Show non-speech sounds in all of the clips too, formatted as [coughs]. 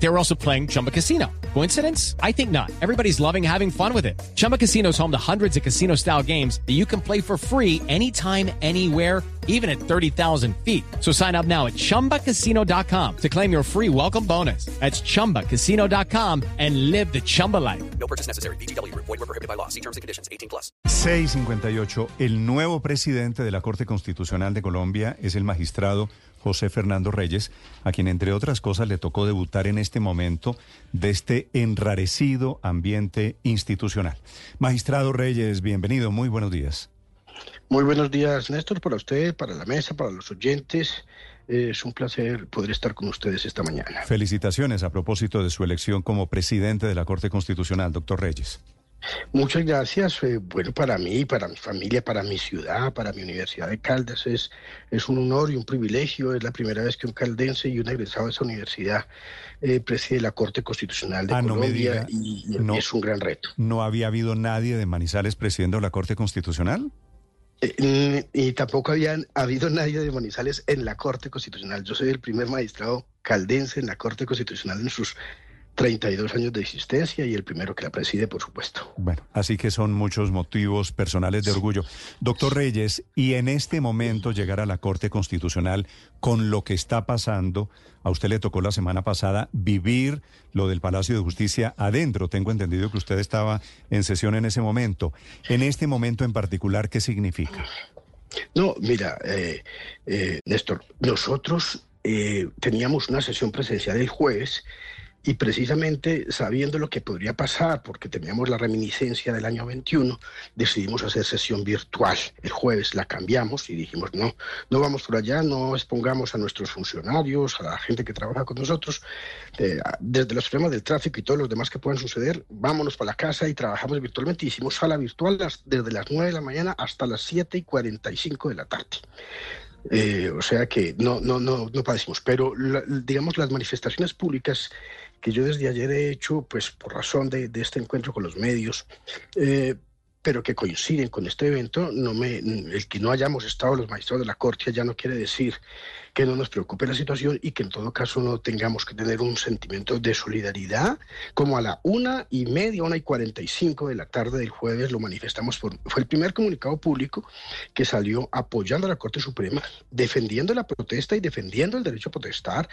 They were also playing Chumba Casino. Coincidence? I think not. Everybody's loving having fun with it. Chumba Casino is home to hundreds of casino style games that you can play for free anytime, anywhere, even at 30,000 feet. So sign up now at chumbacasino.com to claim your free welcome bonus. That's chumbacasino.com and live the Chumba life. No purchase necessary. BGW. Void were prohibited by law. See terms and conditions. 18 plus. 658. El nuevo presidente de la Corte Constitucional de Colombia es el magistrado José Fernando Reyes, a quien entre otras cosas le tocó debutar en este momento de este enrarecido ambiente institucional. Magistrado Reyes, bienvenido, muy buenos días. Muy buenos días, Néstor, para usted, para la mesa, para los oyentes. Es un placer poder estar con ustedes esta mañana. Felicitaciones a propósito de su elección como presidente de la Corte Constitucional, doctor Reyes. Muchas gracias. Eh, bueno, para mí, para mi familia, para mi ciudad, para mi Universidad de Caldas es, es un honor y un privilegio. Es la primera vez que un caldense y un egresado de esa universidad eh, preside la Corte Constitucional de Ah, no me Colombia diga. y, y No. es un gran reto. ¿No había habido nadie de Manizales presidiendo la Corte Constitucional? Eh, y tampoco habían habido nadie de Manizales en la Corte Constitucional. Yo soy el primer magistrado caldense en la Corte Constitucional en sus 32 años de existencia y el primero que la preside, por supuesto. Bueno, así que son muchos motivos personales de orgullo. Doctor Reyes, y en este momento llegar a la Corte Constitucional con lo que está pasando, a usted le tocó la semana pasada vivir lo del Palacio de Justicia adentro. Tengo entendido que usted estaba en sesión en ese momento. En este momento en particular, ¿qué significa? No, mira, eh, eh, Néstor, nosotros eh, teníamos una sesión presencial el jueves y precisamente sabiendo lo que podría pasar, porque teníamos la reminiscencia del año 21, decidimos hacer sesión virtual. El jueves la cambiamos y dijimos, no, no vamos por allá, no expongamos a nuestros funcionarios, a la gente que trabaja con nosotros, eh, desde los problemas del tráfico y todos los demás que puedan suceder, vámonos para la casa y trabajamos virtualmente. Hicimos sala virtual desde las 9 de la mañana hasta las 7 y 45 de la tarde. Eh, o sea que no, no, no, no padecimos. Pero la- digamos las manifestaciones públicas que yo desde ayer he hecho, pues por razón de, de este encuentro con los medios, eh, pero que coinciden con este evento, no me, el que no hayamos estado los magistrados de la Corte ya no quiere decir que no nos preocupe la situación y que en todo caso no tengamos que tener un sentimiento de solidaridad, como a la una y media, una y cuarenta y cinco de la tarde del jueves lo manifestamos. Por, fue el primer comunicado público que salió apoyando a la Corte Suprema, defendiendo la protesta y defendiendo el derecho a protestar,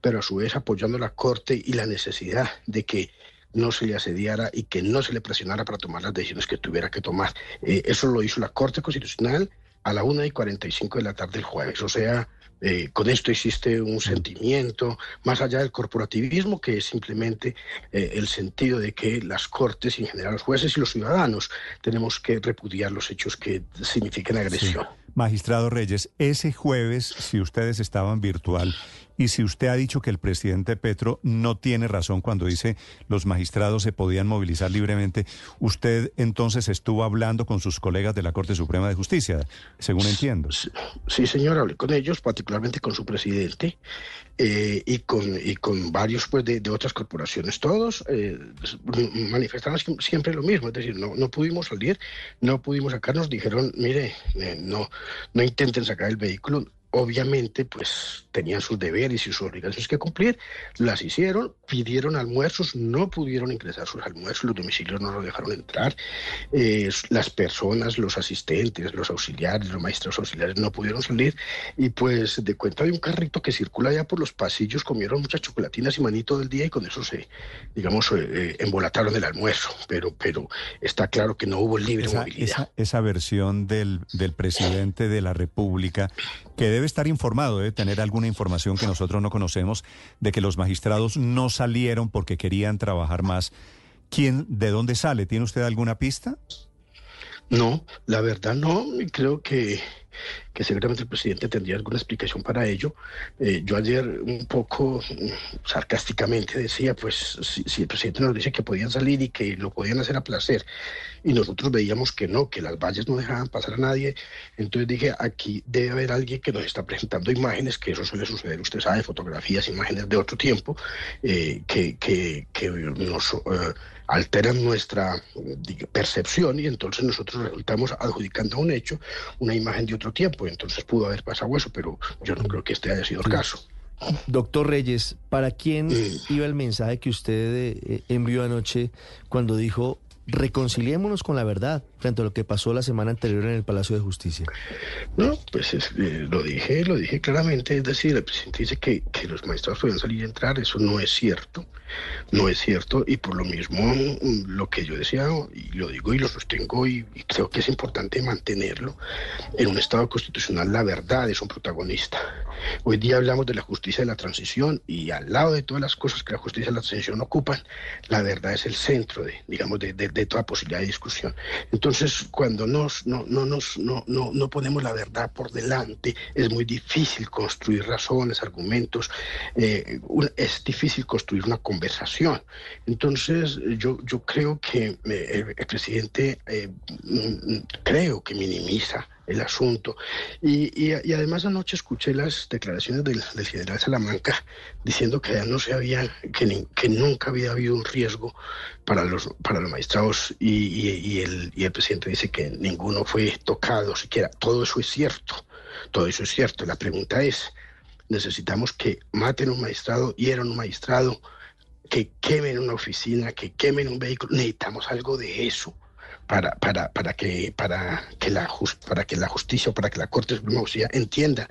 pero a su vez apoyando a la Corte y la necesidad de que no se le asediara y que no se le presionara para tomar las decisiones que tuviera que tomar. Eh, eso lo hizo la Corte Constitucional a la una y 45 de la tarde del jueves. O sea, eh, con esto existe un sentimiento más allá del corporativismo, que es simplemente eh, el sentido de que las cortes, y en general los jueces y los ciudadanos, tenemos que repudiar los hechos que signifiquen agresión. Magistrado Reyes, ese jueves, si ustedes estaban virtual y si usted ha dicho que el presidente Petro no tiene razón cuando dice los magistrados se podían movilizar libremente, usted entonces estuvo hablando con sus colegas de la Corte Suprema de Justicia, según entiendo. Sí, sí, señor, hablé con ellos, particularmente con su presidente eh, y, con, y con varios pues, de, otras corporaciones. Todos eh, manifestaron si- siempre lo mismo, es decir, no, no pudimos salir, no pudimos sacarnos, dijeron, mire, eh, no, no intenten sacar el vehículo. Obviamente, pues tenían sus deberes y sus obligaciones que cumplir, las hicieron, pidieron almuerzos, no pudieron ingresar sus almuerzos, los domicilios no los dejaron entrar, eh, las personas, los asistentes, los auxiliares, los maestros auxiliares no pudieron salir y pues de cuenta de un carrito que circula ya por los pasillos comieron muchas chocolatinas y manito del día y con eso se, digamos, eh, eh, embolataron el almuerzo, pero, pero está claro que no hubo libre Esa, movilidad. esa, esa versión del, del presidente de la República, que debe estar informado, debe tener alguna información que nosotros no conocemos, de que los magistrados no salieron porque querían trabajar más. ¿Quién, de dónde sale? ¿Tiene usted alguna pista? No, la verdad no, creo que que seguramente el presidente tendría alguna explicación para ello. Eh, yo ayer un poco mm, sarcásticamente decía, pues si, si, el presidente nos dice que podían salir y que lo podían hacer a placer, y nosotros veíamos que no, que las vallas no dejaban pasar a nadie, entonces dije, aquí debe haber alguien que nos está presentando imágenes, que eso suele suceder, usted sabe, fotografías, imágenes de otro tiempo, eh, que, que, que, nos... Uh, alteran nuestra percepción y entonces nosotros resultamos adjudicando a un hecho una imagen de otro tiempo. Entonces pudo haber pasado eso, pero yo no creo que este haya sido el caso. Doctor Reyes, ¿para quién mm. iba el mensaje que usted eh, envió anoche cuando dijo reconciliémonos con la verdad frente a lo que pasó la semana anterior en el Palacio de Justicia. No, pues es, eh, lo dije, lo dije claramente, es decir, el presidente dice que, que los maestros pueden salir y entrar, eso no es cierto, no es cierto, y por lo mismo mm, lo que yo decía, y lo digo y lo sostengo, y, y creo que es importante mantenerlo, en un Estado constitucional la verdad es un protagonista. Hoy día hablamos de la justicia de la transición y al lado de todas las cosas que la justicia de la transición ocupan, la verdad es el centro de, digamos, de, de, de toda posibilidad de discusión. Entonces, cuando nos, no, no, nos, no, no, no ponemos la verdad por delante, es muy difícil construir razones, argumentos, eh, es difícil construir una conversación. Entonces, yo, yo creo que eh, el, presidente, eh, creo que minimiza el asunto. Y, y, y, además anoche escuché las declaraciones del, del, general Salamanca diciendo que ya no se había, que, que nunca había habido un riesgo para los, para los magistrados y, el, y el presidente dice que ninguno fue tocado siquiera. Todo eso es cierto, todo eso es cierto. La pregunta es, necesitamos que maten un magistrado, hieran un magistrado, que quemen una oficina, que quemen un vehículo. Necesitamos algo de eso para, para, para, que, para, que la just, para que la justicia o para que la Corte Suprema entienda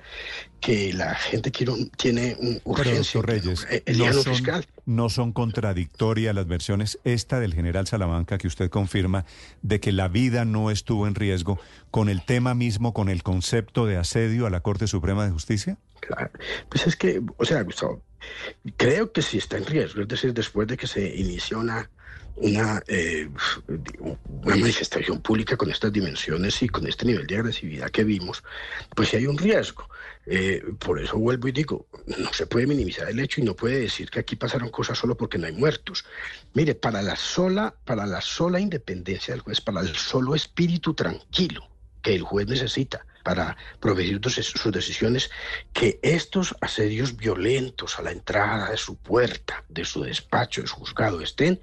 que la gente quiere un, tiene un urgencia. Pero, Reyes, el no, son, fiscal. no son contradictorias las versiones, esta del general Salamanca que usted confirma, de que la vida no estuvo en riesgo, con el tema mismo, con el concepto de asedio a la Corte Suprema de Justicia? Claro. Pues es que, o sea, Gustavo, creo que sí está en riesgo, es decir, después de que se inició una una, eh, una manifestación pública con estas dimensiones y con este nivel de agresividad que vimos, pues sí hay un riesgo. Eh, por eso vuelvo y digo, no se puede minimizar el hecho y no puede decir que aquí pasaron cosas solo porque no hay muertos. Mire, para la sola, para la sola independencia del juez, para el solo espíritu tranquilo que el juez necesita para proveer sus decisiones, que estos asedios violentos a la entrada de su puerta, de su despacho, de su juzgado estén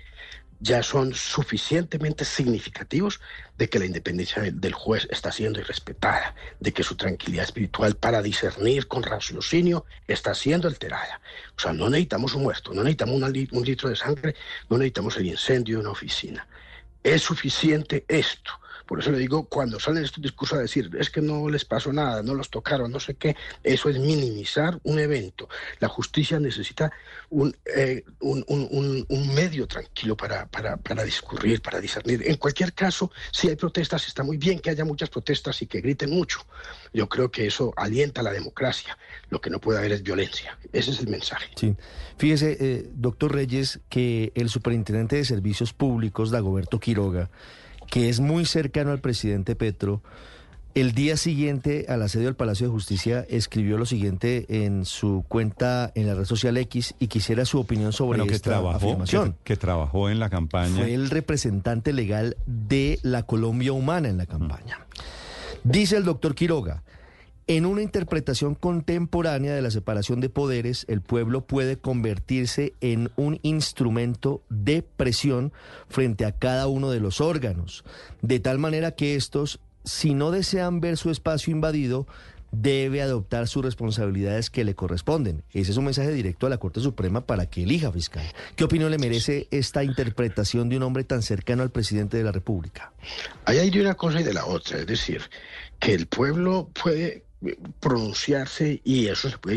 ya son suficientemente significativos de que la independencia del juez está siendo irrespetada, de que su tranquilidad espiritual para discernir con raciocinio está siendo alterada. O sea, no necesitamos un muerto, no necesitamos un litro de sangre, no necesitamos el incendio de una oficina. Es suficiente esto por eso le digo, cuando salen estos discursos a decir, es que no les pasó nada, no los tocaron, no sé qué, eso es minimizar un evento. La justicia necesita un, eh, un, un, un medio tranquilo para, para, para, discurrir, para discernir. En cualquier caso, si hay protestas, está muy bien que haya muchas protestas y que griten mucho. Yo creo que eso alienta la democracia. Lo que no puede haber es violencia. Ese es el mensaje. Sí. Fíjese, eh, doctor Reyes, que el superintendente de Servicios Públicos, Dagoberto Quiroga, que es muy cercano al presidente Petro, el día siguiente al asedio al Palacio de Justicia escribió lo siguiente en su cuenta en la red social X y quisiera su opinión sobre bueno, que esta trabajó, afirmación. Que, que, trabajó en la campaña. Fue el representante legal de la Colombia Humana en la campaña. Dice el doctor Quiroga, en una interpretación contemporánea de la separación de poderes, el pueblo puede convertirse en un instrumento de presión frente a cada uno de los órganos, de tal manera que estos, si no desean ver su espacio invadido, debe adoptar sus responsabilidades que le corresponden. Ese es un mensaje directo a la Corte Suprema para que elija fiscal. ¿Qué opinión le merece esta interpretación de un hombre tan cercano al presidente de la República? Ahí hay de una cosa y de la otra, es decir, que el pueblo puede pronunciarse y eso se puede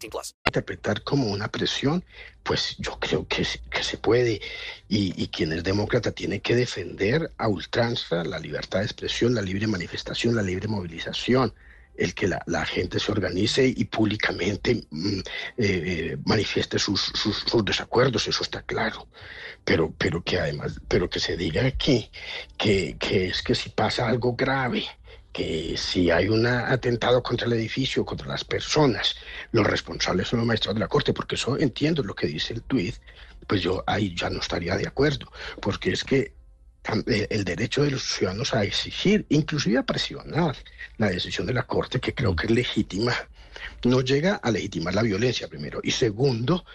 interpretar como una presión, pues yo creo que, se- puede. Y, quien es demócrata tiene que defender a ultranza la libertad de expresión, la libre manifestación, la libre movilización, el que la, la gente se organice y públicamente mm, eh, eh, manifieste sus, sus, sus desacuerdos, eso está claro. Pero, pero que además, pero que se diga aquí que, que es que si pasa algo grave, que si hay un atentado contra el edificio, contra las personas, los responsables son los magistrados de la Corte, porque eso entiendo lo que dice el tuit, pues yo ahí ya no estaría de acuerdo, porque es que eh, el derecho de los ciudadanos a exigir, inclusive a presionar la decisión de la Corte, que creo que es legítima, no llega a legitimar la violencia, primero, y segundo,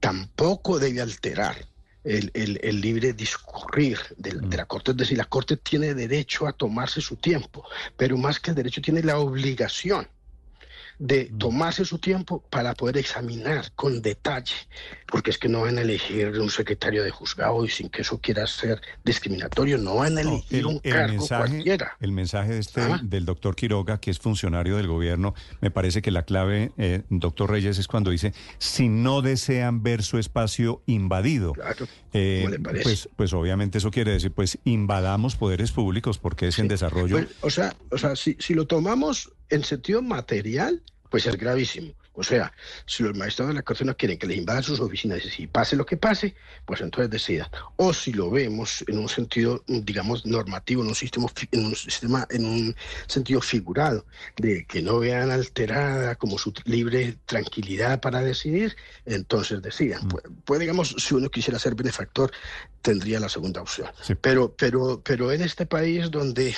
tampoco debe alterar el, el- el libre discurrir del- de, la Corte. Es decir, la Corte tiene derecho a tomarse su tiempo, pero más que el derecho tiene la obligación de tomarse su tiempo para poder examinar con detalle, porque es que no van a elegir un secretario de juzgado y sin que eso quiera ser discriminatorio, no van a No, elegir el, un el cargo mensaje, cualquiera. el mensaje de este, Ah. del doctor Quiroga, que es funcionario del gobierno, me parece que la clave, eh, doctor Reyes, es cuando dice, si no desean ver su espacio invadido. Claro, Eh, ¿cómo le parece? pues, pues obviamente eso quiere decir, pues invadamos poderes públicos porque es en desarrollo. Pues, o sea, o sea si, si lo tomamos en sentido material, pues es gravísimo. O sea, si los magistrados de la Corte no quieren que les invadan sus oficinas y si pase lo que pase, pues entonces decidan. O si lo vemos en un sentido, digamos, normativo, en un sistema, en un sistema, en un sentido figurado, de que no vean alterada como su libre tranquilidad para decidir, entonces decidan. Pues, pues, digamos, si uno quisiera ser benefactor, tendría la segunda opción. Sí. Pero, pero, pero en este país donde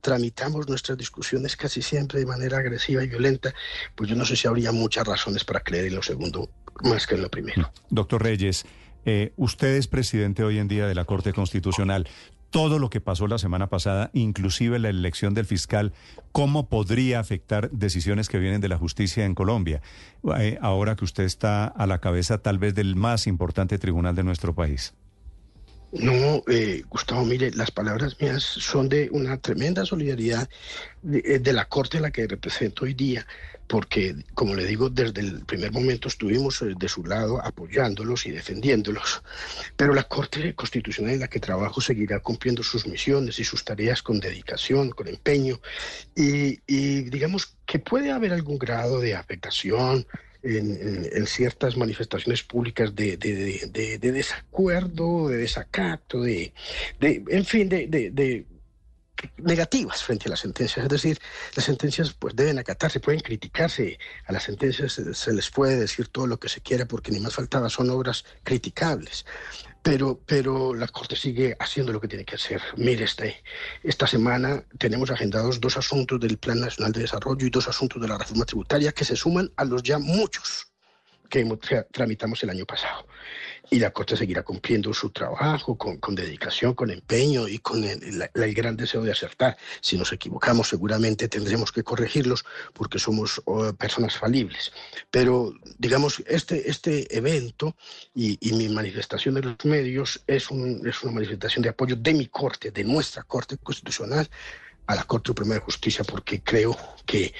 tramitamos nuestras discusiones casi siempre de manera agresiva y violenta, pues yo no sé si habría muchas razones para creer en lo segundo más que en lo primero. Doctor Reyes, eh, usted es presidente hoy en día de la Corte Constitucional. Todo lo que pasó la semana pasada, inclusive la elección del fiscal, ¿cómo podría afectar decisiones que vienen de la justicia en Colombia? Eh, ahora que usted está a la cabeza tal vez del más importante tribunal de nuestro país. No, eh, Gustavo, mire, las palabras mías son de una tremenda solidaridad de, eh, de la Corte a la que represento hoy día, porque, como le digo, desde el primer momento estuvimos eh, de su lado apoyándolos y defendiéndolos, pero la Corte Constitucional en la que trabajo seguirá cumpliendo sus misiones y sus tareas con dedicación, con empeño, y, y digamos que puede haber algún grado de afectación en, en- en ciertas manifestaciones públicas de, de- de- de- de desacuerdo, de desacato, de, en fin, de negativas frente a las sentencias. Es decir, las sentencias pues deben acatarse, pueden criticarse. A las sentencias se, les puede decir todo lo que se quiera porque ni más faltaba, son obras criticables. Pero, pero la Corte sigue haciendo lo que tiene que hacer. Mire, este, esta semana tenemos agendados dos asuntos del Plan Nacional de Desarrollo y dos asuntos de la reforma tributaria que se suman a los ya muchos que tramitamos el año pasado. Y la Corte seguirá cumpliendo su trabajo con, con dedicación, con empeño y con el, gran deseo de acertar. Si nos equivocamos, seguramente tendremos que corregirlos porque somos oh, personas falibles. Pero, digamos, este, este evento y, y mi manifestación de los medios es, un- es una manifestación de apoyo de mi Corte, de nuestra Corte Constitucional, a la Corte Suprema de Justicia porque creo que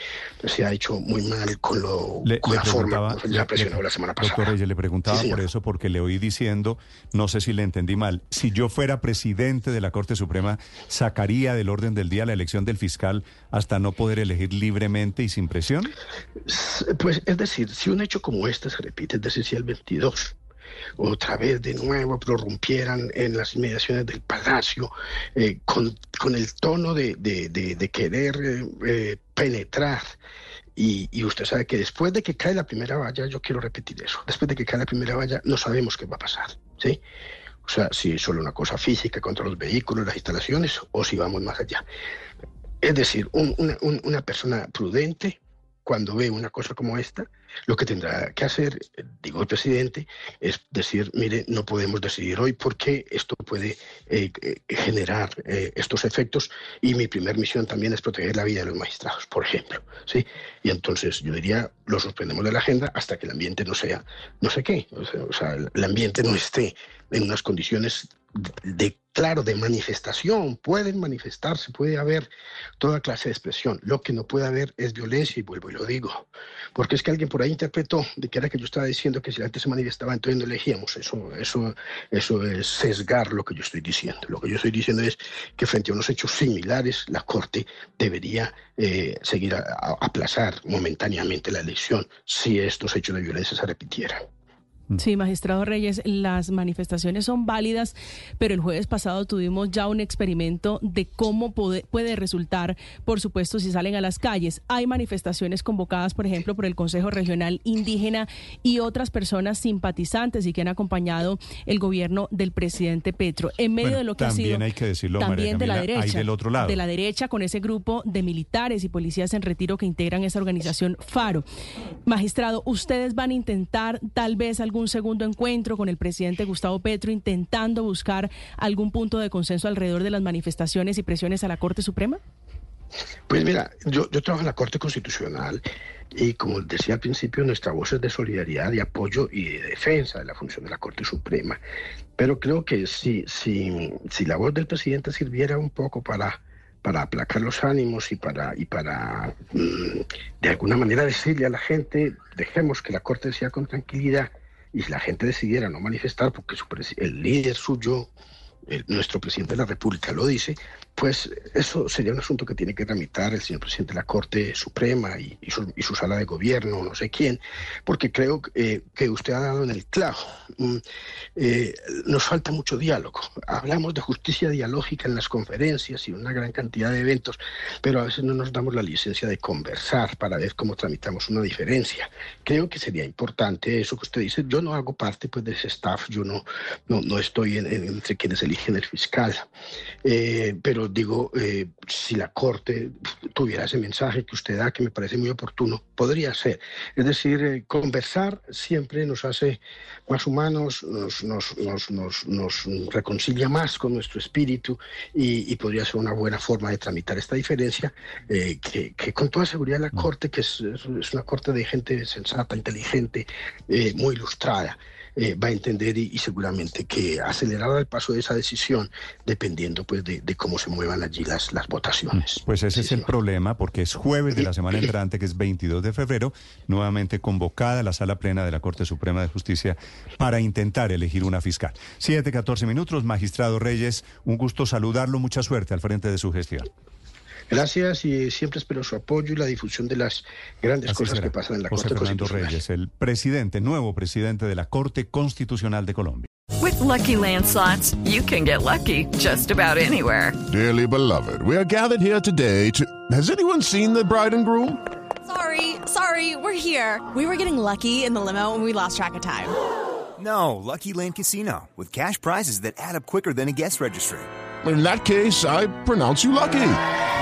se ha hecho muy mal con, lo, Le- con le la forma le- la presionó le- la semana Doctor pasada. Reyes, le preguntaba Sí, por eso porque le oí diciendo, no sé si le entendí mal, si yo fuera presidente de la Corte Suprema, sacaría del orden del día la elección del fiscal hasta no poder elegir libremente y sin presión. Pues es decir, si un hecho como este se repite, es decir, si el 22 otra vez de nuevo prorrumpieran en las inmediaciones del palacio eh, con, con el tono de, de- de- de querer eh, penetrar. Y, y usted sabe que después de que cae la primera valla, yo quiero repetir eso, después de que cae la primera valla no sabemos qué va a pasar, ¿sí? O sea, si es solo una cosa física contra los vehículos, las instalaciones, o si vamos más allá. Es decir, un- una, un- una persona prudente cuando ve una cosa como esta, lo que tendrá que hacer, digo el presidente, es decir, mire, no podemos decidir hoy porque esto puede eh, eh, generar eh, estos efectos y mi primer misión también es proteger la vida de los magistrados, por ejemplo. ¿sí? Y entonces yo diría, lo suspendemos de la agenda hasta que el ambiente no sea, no sé qué, o sea, o sea el ambiente no esté en unas condiciones de, claro, de manifestación, pueden manifestarse, puede haber toda clase de expresión. Lo que no puede haber es violencia, y vuelvo y lo digo. Porque es que alguien por ahí interpretó de que era que yo estaba diciendo que si la gente se manifestaba, entonces no elegíamos. Eso, eso, eso es sesgar lo que yo estoy diciendo. Lo que yo estoy diciendo es que frente a unos hechos similares, la Corte debería eh, seguir a, a aplazar momentáneamente la elección si estos hechos de violencia se repitieran. Sí, magistrado Reyes, las manifestaciones son válidas, pero el jueves pasado tuvimos ya un experimento de cómo puede, puede, resultar, por supuesto, si salen a las calles. Hay manifestaciones convocadas, por ejemplo, por el Consejo Regional Indígena y otras personas simpatizantes y que han acompañado el gobierno del presidente Petro. En medio Bueno, de lo que ha también sido hay que decirlo, también María de la hay derecha, del otro lado. de la derecha con ese grupo de militares y policías en retiro que integran esa organización Faro. Magistrado, ustedes van a intentar tal vez algún segundo encuentro con el presidente Gustavo Petro intentando buscar algún punto de consenso alrededor de las manifestaciones y presiones a la Corte Suprema? Pues mira, yo, yo trabajo en la Corte Constitucional y como decía al principio, nuestra voz es de solidaridad, de apoyo y de defensa de la función de la Corte Suprema. Pero creo que si, si, si la voz del presidente sirviera un poco para, para aplacar los ánimos y para, y para mm, de alguna manera decirle a la gente, dejemos que la Corte sea con tranquilidad y si la gente decidiera no manifestar porque su el líder suyo, el, nuestro presidente de la República lo dice, pues eso sería un asunto que tiene que tramitar el señor presidente de la Corte Suprema y, su, sala de gobierno, no sé quién, porque creo eh, que usted ha dado en el clavo. Mm, eh, nos falta mucho diálogo. Hablamos de justicia dialógica en las conferencias y una gran cantidad de eventos, pero a veces no nos damos la licencia de conversar para ver cómo tramitamos una diferencia. Creo que sería importante eso que usted dice. Yo no hago parte pues, de ese staff, yo no, no, no estoy en, en, entre quienes eligen el fiscal, eh, pero digo, eh, si la Corte tuviera ese mensaje que usted da, que me parece muy oportuno, podría ser. Es decir, eh, conversar siempre nos hace más humanos, nos, nos, nos, nos, reconcilia más con nuestro espíritu y, y, podría ser una buena forma de tramitar esta diferencia, eh, que, que, con toda seguridad la Corte, que es, es una Corte de gente sensata, inteligente, eh, muy ilustrada, eh, va a entender y, y, seguramente que acelerará el paso de esa decisión dependiendo pues de, de cómo se muevan allí las, las votaciones. Pues ese sí, es señor. el problema porque es jueves de la semana [coughs] entrante que es 22 de febrero, nuevamente convocada la sala plena de la Corte Suprema de Justicia para intentar elegir una fiscal. 7, 14 minutos, magistrado Reyes, un gusto saludarlo, mucha suerte al frente de su gestión. Gracias y siempre espero su apoyo y la difusión de las grandes Así cosas será. que pasan en la José Corte Fernando Constitucional. Reyes, el presidente, nuevo presidente de la Corte Constitucional de Colombia. With Lucky Land slots, you can get lucky just about anywhere. Dearly beloved, we are gathered here today to. Has anyone seen the bride and groom? Sorry, sorry, we're here. We were getting lucky in the limo and we lost track of time. No, Lucky Land Casino, with cash prizes that add up quicker than a guest registry. In that case, I pronounce you lucky.